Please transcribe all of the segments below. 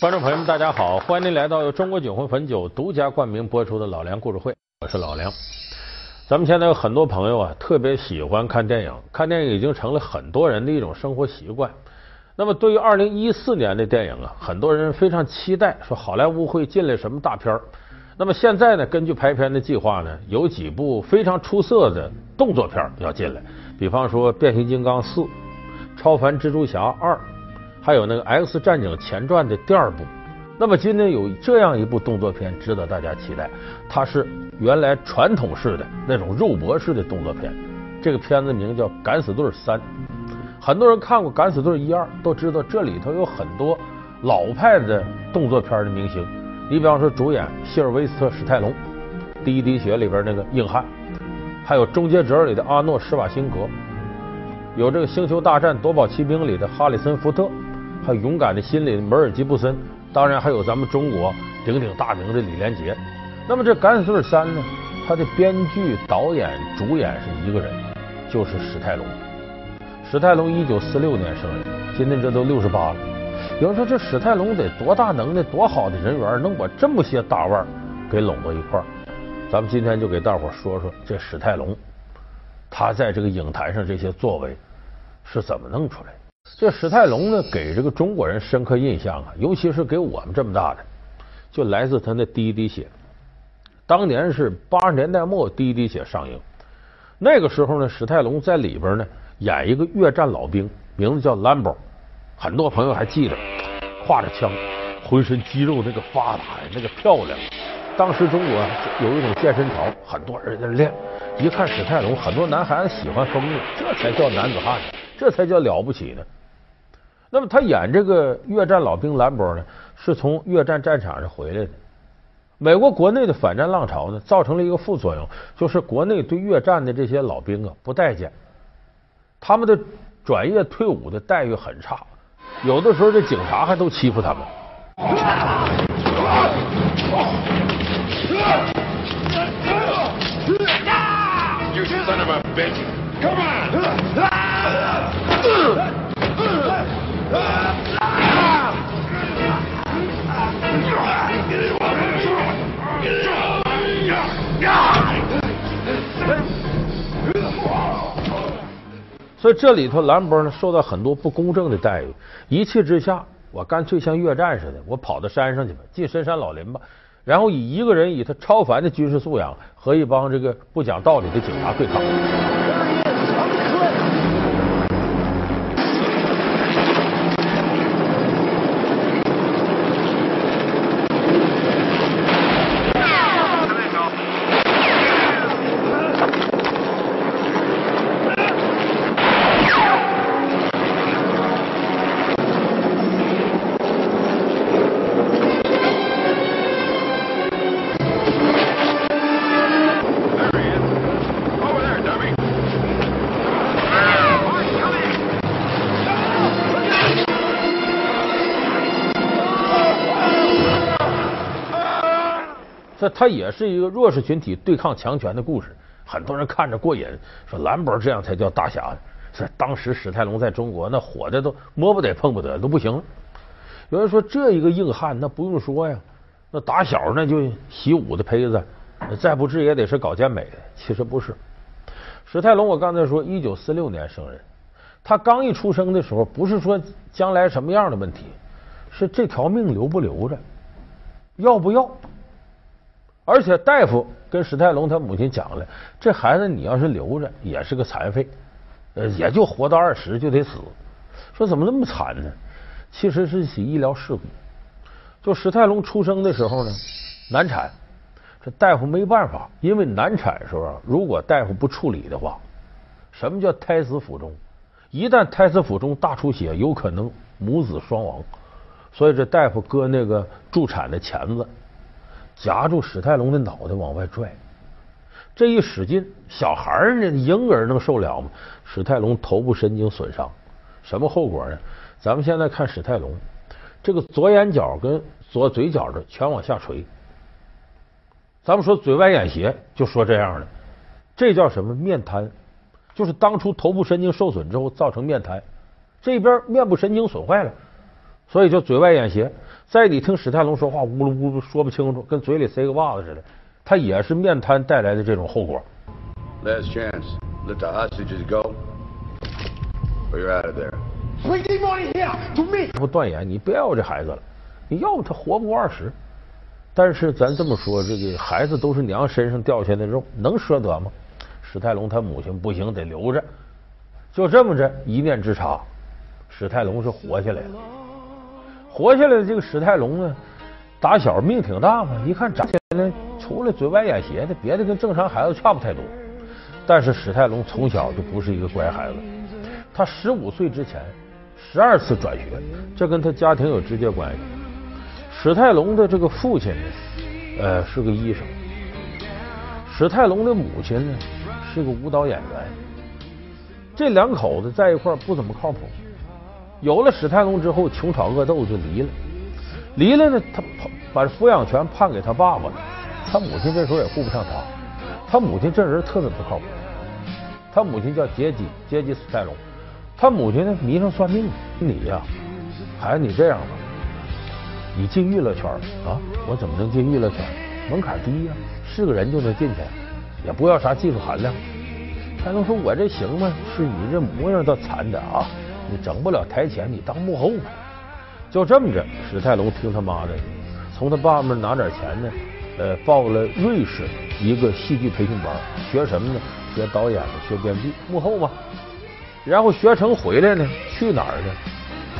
观众朋友们，大家好，欢迎您来到由中国酒魂汾酒独家冠名播出的老梁故事会，我是老梁。咱们现在有很多朋友啊，特别喜欢看电影，看电影已经成了很多人的一种生活习惯。那么，对于二零一四年的电影啊，很多人非常期待，说好莱坞会进来什么大片儿。那么现在呢，根据排片的计划呢，有几部非常出色的动作片要进来，比方说《变形金刚四》《超凡蜘蛛侠二》。还有那个《X 战警前传》的第二部，那么今天有这样一部动作片值得大家期待，它是原来传统式的那种肉搏式的动作片，这个片子名叫《敢死队三》。很多人看过《敢死队一二》，都知道这里头有很多老派的动作片的明星。你比方说，主演希尔维斯特·史泰龙，《第一滴血》里边那个硬汉，还有《终结者》里的阿诺·施瓦辛格，有这个《星球大战：夺宝奇兵》里的哈里森·福特。还有勇敢的心里梅尔吉布森，当然还有咱们中国鼎鼎大名的李连杰。那么这《敢死队三》呢，他的编剧、导演、主演是一个人，就是史泰龙。史泰龙一九四六年生人，今天这都六十八了。有人说这史泰龙得多大能耐、多好的人缘，能把这么些大腕给拢到一块儿？咱们今天就给大伙说说这史泰龙，他在这个影坛上这些作为是怎么弄出来的。这史泰龙呢，给这个中国人深刻印象啊，尤其是给我们这么大的，就来自他那第一滴血。当年是八十年代末，第一滴血上映，那个时候呢，史泰龙在里边呢演一个越战老兵，名字叫兰博。很多朋友还记得，挎着枪，浑身肌肉那个发达呀，那个漂亮。当时中国有一种健身潮，很多人在练。一看史泰龙，很多男孩子喜欢疯了，这才叫男子汉。这才叫了不起呢。那么他演这个越战老兵兰博呢，是从越战战场上回来的。美国国内的反战浪潮呢，造成了一个副作用，就是国内对越战的这些老兵啊不待见，他们的转业退伍的待遇很差，有的时候这警察还都欺负他们。所以这里头兰博呢受到很多不公正的待遇，一气之下，我干脆像越战似的，我跑到山上去吧，进深山老林吧，然后以一个人以他超凡的军事素养和一帮这个不讲道理的警察对抗。这他也是一个弱势群体对抗强权的故事，很多人看着过瘾，说兰博这样才叫大侠。说当时史泰龙在中国那火的都摸不得碰不得都不行。有人说这一个硬汉那不用说呀，那打小那就习武的胚子，再不济也得是搞健美的。其实不是，史泰龙我刚才说一九四六年生人，他刚一出生的时候不是说将来什么样的问题，是这条命留不留着，要不要？而且大夫跟史泰龙他母亲讲了，这孩子你要是留着也是个残废，呃，也就活到二十就得死。说怎么那么惨呢？其实是起医疗事故。就史泰龙出生的时候呢，难产，这大夫没办法，因为难产时候啊如果大夫不处理的话，什么叫胎死腹中？一旦胎死腹中大出血，有可能母子双亡。所以这大夫搁那个助产的钳子。夹住史泰龙的脑袋往外拽，这一使劲，小孩儿呢，婴儿能受了吗？史泰龙头部神经损伤，什么后果呢？咱们现在看史泰龙，这个左眼角跟左嘴角的全往下垂。咱们说嘴歪眼斜，就说这样的，这叫什么？面瘫，就是当初头部神经受损之后造成面瘫，这边面部神经损坏了，所以就嘴歪眼斜。再你听史泰龙说话，呜噜呜噜说不清楚，跟嘴里塞个袜子似的，他也是面瘫带来的这种后果。Last chance, let the hostages go, or you're out of there. We need money here to me. 不断言，你不要这孩子了，你要不他活不过二十。但是咱这么说，这个孩子都是娘身上掉下来的肉，能舍得吗？史泰龙他母亲不行，得留着。就这么着，一念之差，史泰龙是活下来了。活下来的这个史泰龙呢，打小命挺大嘛，一看长起来除了嘴歪眼斜的，别的跟正常孩子差不太多。但是史泰龙从小就不是一个乖孩子，他十五岁之前十二次转学，这跟他家庭有直接关系。史泰龙的这个父亲呢，呃，是个医生；史泰龙的母亲呢，是个舞蹈演员。这两口子在一块儿不怎么靠谱。有了史泰龙之后，穷吵恶斗就离了。离了呢，他把抚养权判给他爸爸了。他母亲这时候也顾不上他。他母亲这人特别不靠谱。他母亲叫杰基，杰基史泰龙。他母亲呢迷上算命了，你呀，孩子，你这样吧，你进娱乐圈啊？我怎么能进娱乐圈？门槛低呀，是个人就能进去，也不要啥技术含量。史泰龙说：“我这行吗？是你这模样倒惨点啊！你整不了台前，你当幕后吧。”就这么着，史泰龙听他妈的，从他爸爸拿点钱呢，呃，报了瑞士一个戏剧培训班，学什么呢？学导演的，学编剧，幕后嘛。然后学成回来呢，去哪儿呢？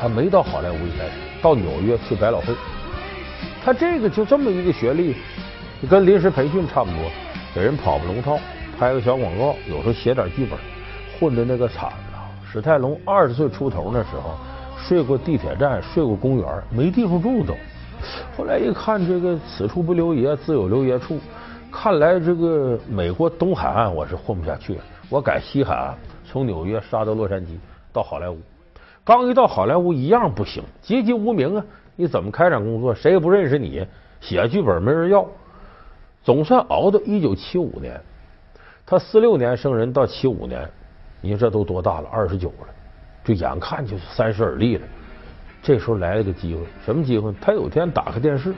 他没到好莱坞一开始，到纽约去百老汇。他这个就这么一个学历，跟临时培训差不多，给人跑个龙套，拍个小广告，有时候写点剧本，混的那个惨！史泰龙二十岁出头那时候，睡过地铁站，睡过公园，没地方住都。后来一看，这个此处不留爷，自有留爷处。看来这个美国东海岸我是混不下去了，我改西海岸，从纽约杀到洛杉矶，到好莱坞。刚一到好莱坞，一样不行，籍籍无名啊！你怎么开展工作？谁也不认识你，写剧本没人要。总算熬到一九七五年，他四六年生人，到七五年，你说这都多大了？二十九了，就眼看就是三十而立了。这时候来了个机会，什么机会？他有天打开电视，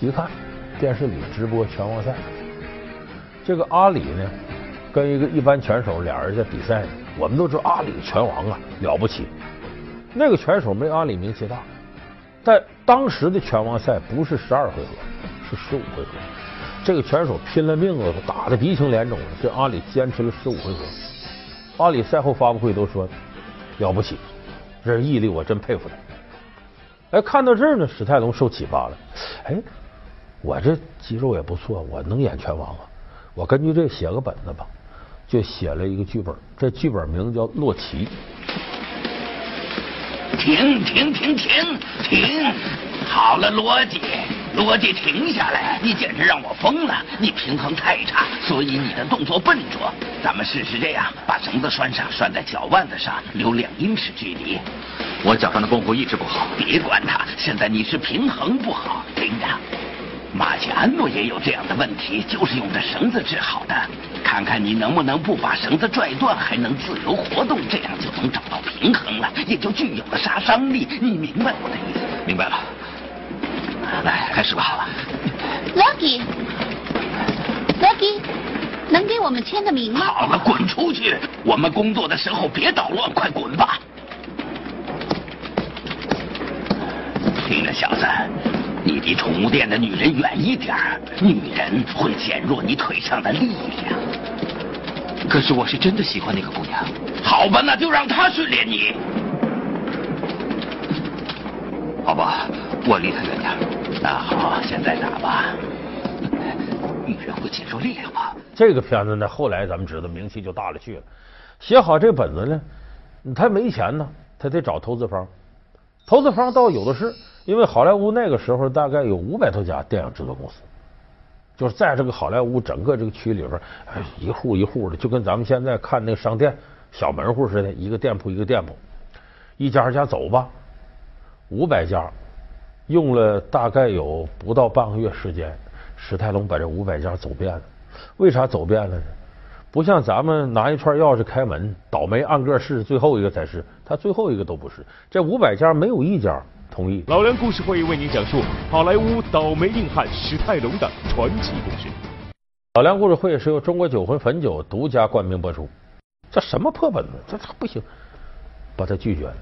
一看。电视里直播拳王赛，这个阿里呢，跟一个一般拳手俩人在比赛呢。我们都知道阿里拳王啊了不起，那个拳手没阿里名气大，但当时的拳王赛不是十二回合，是十五回合。这个拳手拼了命了，打得鼻青脸肿的，这阿里坚持了十五回合。阿里赛后发布会都说了不起，这毅力我真佩服他。哎，看到这儿呢，史泰龙受启发了，哎。我这肌肉也不错，我能演拳王啊！我根据这写个本子吧，就写了一个剧本。这剧本名字叫《洛奇》。停停停停停！好了，罗辑，罗辑，停下来！你简直让我疯了！你平衡太差，所以你的动作笨拙。咱们试试这样，把绳子拴上，拴在脚腕子上，留两英尺距离。我脚上的功夫一直不好，别管他。现在你是平衡不好，听着。马奇安诺也有这样的问题，就是用这绳子治好的。看看你能不能不把绳子拽断，还能自由活动，这样就能找到平衡了，也就具有了杀伤力。你明白我的意思？明白了。来，开始吧。Lucky，Lucky，能给我们签个名吗？好了，滚出去！我们工作的时候别捣乱，快滚吧。听着，小子。你离宠物店的女人远一点，女人会减弱你腿上的力量。可是我是真的喜欢那个姑娘。好吧，那就让她训练你。好吧，我离她远点。那好，现在打吧。女人会减弱力量吗？这个片子呢，后来咱们知道名气就大了去了。写好这本子呢，他没钱呢，他得找投资方。投资方倒有的是。因为好莱坞那个时候大概有五百多家电影制作公司，就是在这个好莱坞整个这个区里边，一户一户的，就跟咱们现在看那个商店小门户似的，一个店铺一个店铺，一家一家走吧，五百家，用了大概有不到半个月时间，史泰龙把这五百家走遍了。为啥走遍了呢？不像咱们拿一串钥匙开门，倒霉按个试，最后一个才是，他最后一个都不是。这五百家没有一家。同意。老梁故事会为您讲述好莱坞倒霉硬汉史泰龙的传奇故事。老梁故事会是由中国酒魂汾酒独家冠名播出。这什么破本子？这这不行，把他拒绝了。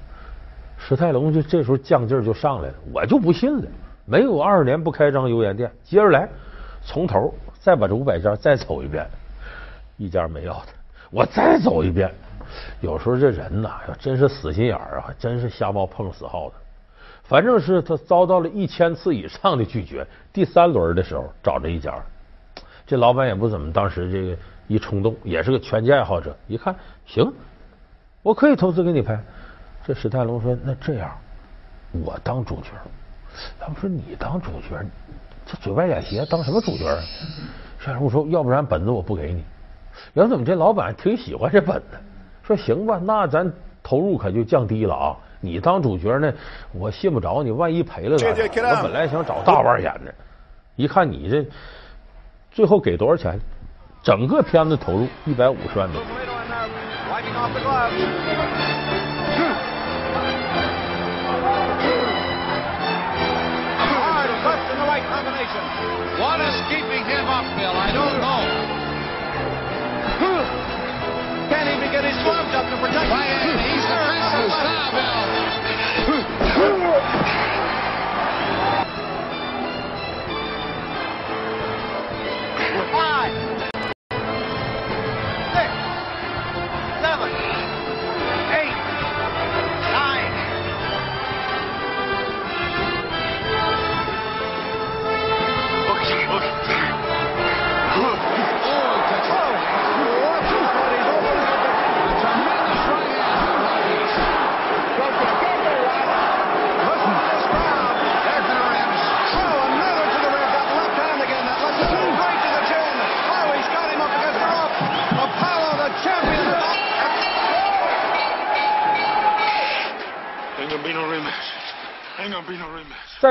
史泰龙就这时候犟劲儿就上来了，我就不信了，没有二十年不开张油盐店，接着来，从头再把这五百家再走一遍，一家没要的，我再走一遍。有时候这人呐，要真是死心眼儿啊，真是瞎猫碰死耗子。反正是他遭到了一千次以上的拒绝，第三轮的时候找着一家，这老板也不怎么，当时这个一冲动，也是个拳击爱好者，一看行，我可以投资给你拍。这史泰龙说：“那这样，我当主角。”他们说：“你当主角，这嘴歪眼斜，当什么主角啊？”史泰龙说：“要不然本子我不给你。”然后怎么，这老板挺喜欢这本子。说行吧，那咱投入可就降低了啊！你当主角呢，我信不着你，万一赔了咋办？我本来想找大腕演的，一看你这，最后给多少钱？整个片子投入一百五十万 keeping him up, Bill? I don't know. Can't even get his arms up to protect him? He's defensive now, Bill.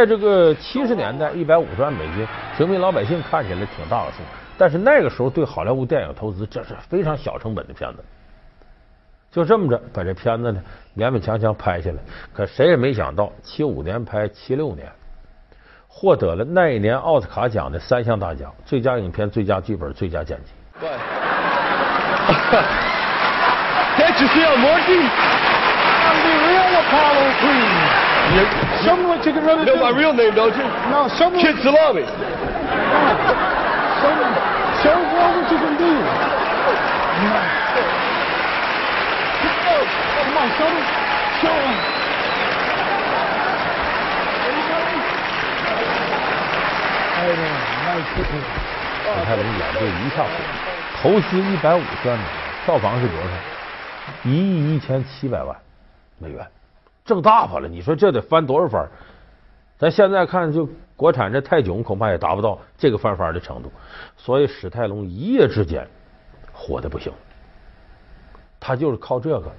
在这个七十年代，一百五十万美金，平民老百姓看起来挺大的数，但是那个时候对好莱坞电影投资，这是非常小成本的片子。就这么着，把这片子呢勉勉强强拍下来。可谁也没想到，七五年拍，七六年获得了那一年奥斯卡奖的三项大奖：最佳影片、最佳剧本、最佳剪辑。对。Can't you see I'm working? I'm the real Apollo Creed. Show me what you can really do. You know my real name, don't you? No, show me. Kid Salami. Show me, show me what you can do. Come on, show me. Show me. 哎呀，那是史泰龙演这一下火，投资一百五十万美元，票房是多少？一亿一千七百万美元。挣大发了，你说这得翻多少番？咱现在看，就国产这泰囧恐怕也达不到这个翻番的程度。所以史泰龙一夜之间火的不行，他就是靠这个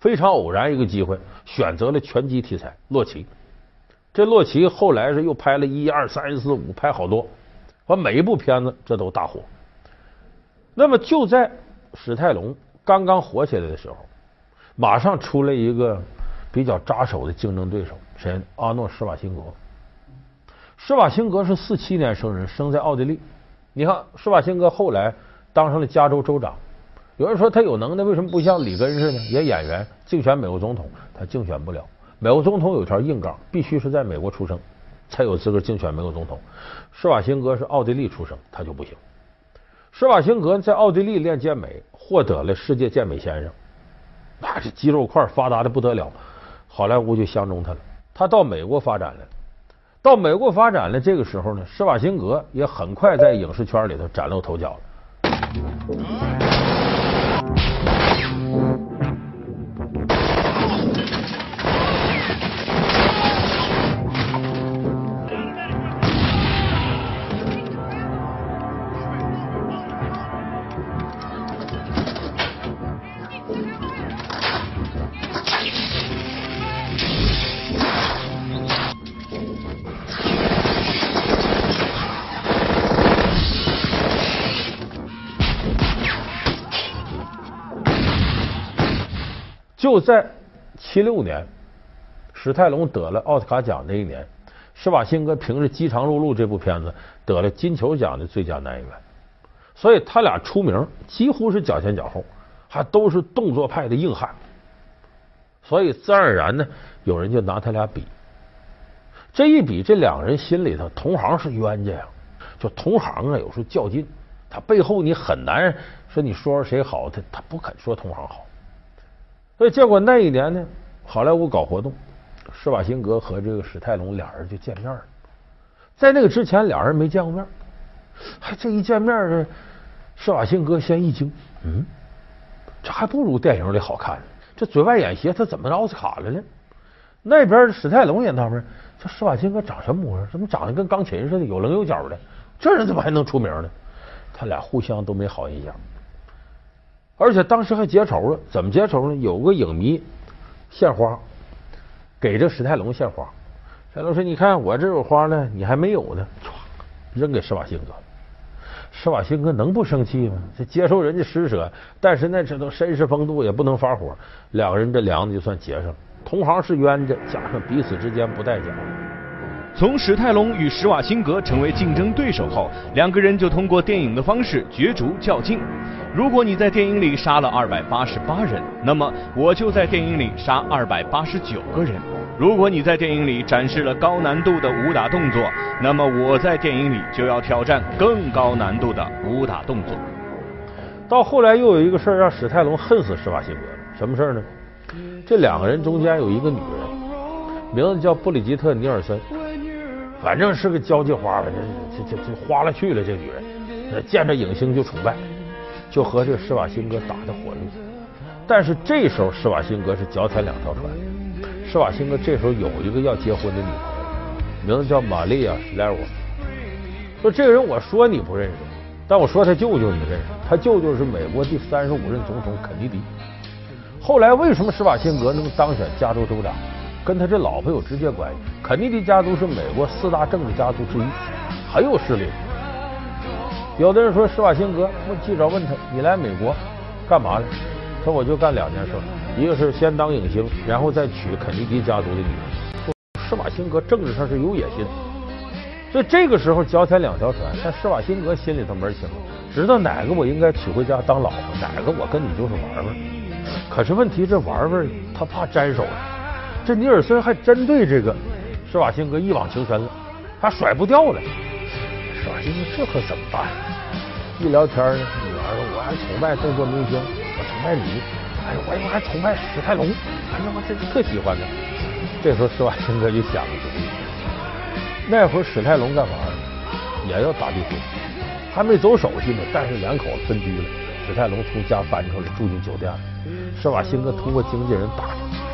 非常偶然一个机会，选择了拳击题材《洛奇》。这洛奇后来是又拍了一二三四五，拍好多，完每一部片子这都大火。那么就在史泰龙刚刚火起来的时候，马上出来一个。比较扎手的竞争对手谁？阿诺·施瓦辛格。施瓦辛格是四七年生人，生在奥地利。你看，施瓦辛格后来当上了加州州长。有人说他有能耐，为什么不像里根似的也演员竞选美国总统？他竞选不了。美国总统有条硬杠，必须是在美国出生才有资格竞选美国总统。施瓦辛格是奥地利出生，他就不行。施瓦辛格在奥地利练健美，获得了世界健美先生，那这肌肉块发达的不得了。好莱坞就相中他了，他到美国发展了。到美国发展了，这个时候呢，施瓦辛格也很快在影视圈里头崭露头角了。就在七六年，史泰龙得了奥斯卡奖那一年，施瓦辛格凭着《饥肠辘辘》这部片子得了金球奖的最佳男演员。所以他俩出名几乎是脚前脚后，还都是动作派的硬汉。所以自然而然呢，有人就拿他俩比。这一比，这两个人心里头同行是冤家呀，就同行啊，有时候较劲，他背后你很难说你说说谁好，他他不肯说同行好。所以结果那一年呢，好莱坞搞活动，施瓦辛格和这个史泰龙俩人就见面了。在那个之前，俩人没见过面，还这一见面呢，施瓦辛格先一惊，嗯，这还不如电影里好看呢。这嘴外演斜，他怎么奥斯卡了呢？那边史泰龙也纳闷。这施瓦辛格长什么模样？怎么长得跟钢琴似的，有棱有角的？这人怎么还能出名呢？他俩互相都没好印象，而且当时还结仇了。怎么结仇呢？有个影迷献花，给这史泰龙献花。史泰龙说：“你看我这有花呢，你还没有呢。”唰，扔给施瓦辛格。施瓦辛格能不生气吗？这接受人家施舍，但是那这都绅士风度，也不能发火。两个人这梁子就算结上了。同行是冤家，加上彼此之间不待见。从史泰龙与施瓦辛格成为竞争对手后，两个人就通过电影的方式角逐较劲。如果你在电影里杀了二百八十八人，那么我就在电影里杀二百八十九个人。如果你在电影里展示了高难度的武打动作，那么我在电影里就要挑战更高难度的武打动作。到后来又有一个事儿让史泰龙恨死施瓦辛格了，什么事儿呢？这两个人中间有一个女人，名字叫布里吉特·尼尔森，反正是个交际花反正，这这这花了去了。这女人见着影星就崇拜，就和这施瓦辛格打的火热。但是这时候施瓦辛格是脚踩两条船，施瓦辛格这时候有一个要结婚的女朋友，名字叫玛丽亚·史莱沃。说这个人我说你不认识，但我说他舅舅你认识，他舅舅是美国第三十五任总统肯尼迪。后来为什么施瓦辛格能当选加州州长？跟他这老婆有直接关系。肯尼迪家族是美国四大政治家族之一，很有势力。有的人说施瓦辛格，问记者问他：“你来美国干嘛呢？”他说：“我就干两件事，一个是先当影星，然后再娶肯尼迪家族的女人。”施瓦辛格政治上是有野心，所以这个时候脚踩两条船。但施瓦辛格心里头门清，知道哪个我应该娶回家当老婆，哪个我跟你就是玩玩。可是问题，这玩玩他怕沾手。这尼尔森还真对这个施瓦辛格一往情深了，他甩不掉了。施瓦辛格这可怎么办？一聊天呢，女儿说：“我还崇拜动作明星，我崇拜你。哎呀，我我还崇拜史泰龙。哎呀，我这特喜欢他。”这时候施瓦辛格就想了，那会儿史泰龙干嘛呢？也要打离婚，还没走手续呢，但是两口子分居了。史泰龙从家搬出来住进酒店了。施瓦辛格通过经纪人打听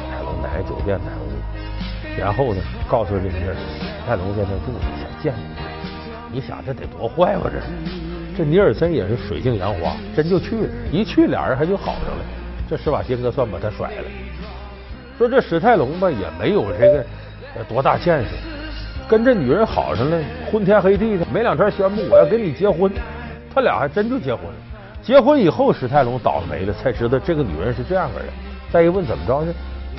哪个酒店哪个屋，然后呢，告诉这个尼尔森，史泰龙在那住，想见你。你想这得多坏吧？这这尼尔森也是水性杨花，真就去了。一去俩人还就好上了。这施瓦辛格算把他甩了。说这史泰龙吧也没有这个多大见识，跟这女人好上了，昏天黑地的，没两天宣布我要跟你结婚，他俩还真就结婚了。结婚以后，史泰龙倒霉了，才知道这个女人是这样个人。再一问怎么着呢？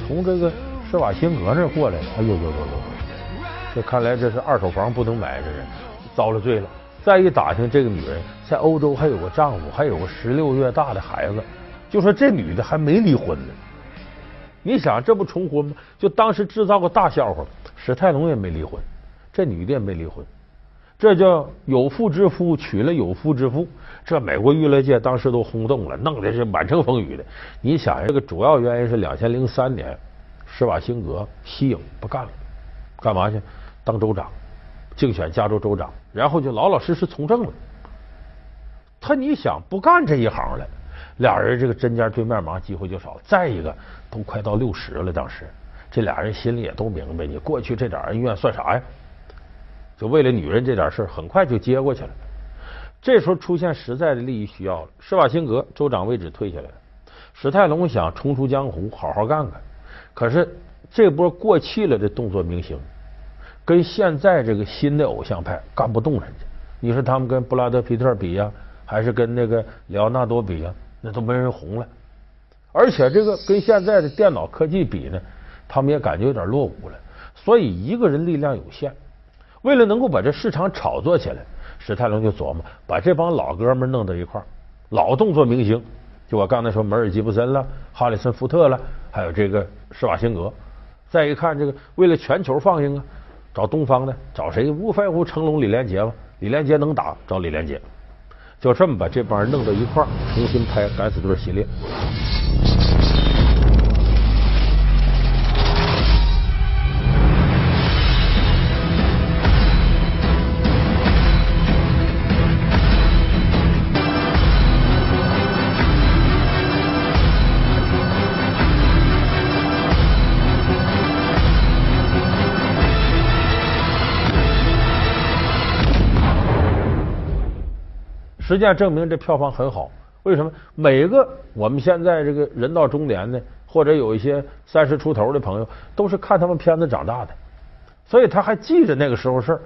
从这个施瓦辛格那过来的。哎呦呦呦呦！这看来这是二手房不能买，这人遭了罪了。再一打听，这个女人在欧洲还有个丈夫，还有个十六月大的孩子。就说这女的还没离婚呢。你想这不重婚吗？就当时制造个大笑话。史泰龙也没离婚，这女的也没离婚。这叫有妇之夫娶了有夫之妇，这美国娱乐界当时都轰动了，弄得是满城风雨的。你想，这个主要原因是两千零三年，施瓦辛格息影不干了，干嘛去？当州长，竞选加州州长，然后就老老实实从政了。他你想不干这一行了，俩人这个针尖对面芒，机会就少。再一个，都快到六十了，当时这俩人心里也都明白，你过去这点恩怨算啥呀？就为了女人这点事，很快就接过去了。这时候出现实在的利益需要了，施瓦辛格州长位置退下来了，史泰龙想重出江湖，好好干干。可是这波过气了的动作明星，跟现在这个新的偶像派干不动人家。你说他们跟布拉德皮特比呀，还是跟那个里奥纳多比呀？那都没人红了。而且这个跟现在的电脑科技比呢，他们也感觉有点落伍了。所以一个人力量有限，为了能够把这市场炒作起来，史泰龙就琢磨把这帮老哥们弄到一块儿，老动作明星，就我刚才说梅尔吉布森了、哈里森福特了，还有这个施瓦辛格。再一看这个，为了全球放映啊，找东方的，找谁？无非乎成龙、李连杰嘛。李连杰能打，找李连杰。就这么把这帮人弄到一块儿，重新拍《敢死队》系列。实际上证明这票房很好，为什么？每个我们现在这个人到中年的，或者有一些三十出头的朋友，都是看他们片子长大的，所以他还记着那个时候事儿。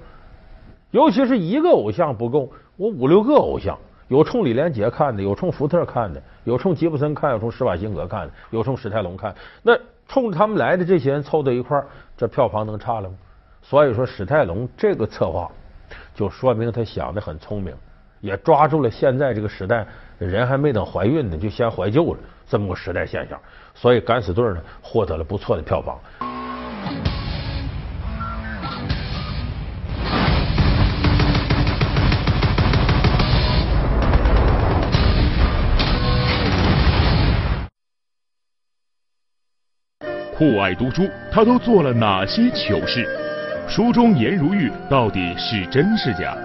尤其是一个偶像不够，我五六个偶像，有冲李连杰看的，有冲福特看的，有冲吉布森看，有冲施瓦辛格看的，有冲史泰龙看。那冲着他们来的这些人凑到一块儿，这票房能差了吗？所以说，史泰龙这个策划就说明他想的很聪明。也抓住了现在这个时代，人还没等怀孕呢，就先怀旧了，这么个时代现象，所以《敢死队》呢获得了不错的票房。酷爱读书，他都做了哪些糗事？书中颜如玉到底是真是假？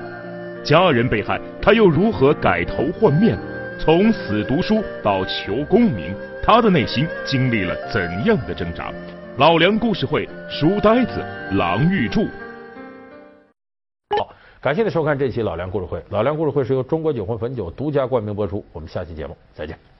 家人被害，他又如何改头换面？从死读书到求功名，他的内心经历了怎样的挣扎？老梁故事会，书呆子郎玉柱。好，感谢您收看这期老梁故事会。老梁故事会是由中国酒魂汾酒独家冠名播出。我们下期节目再见。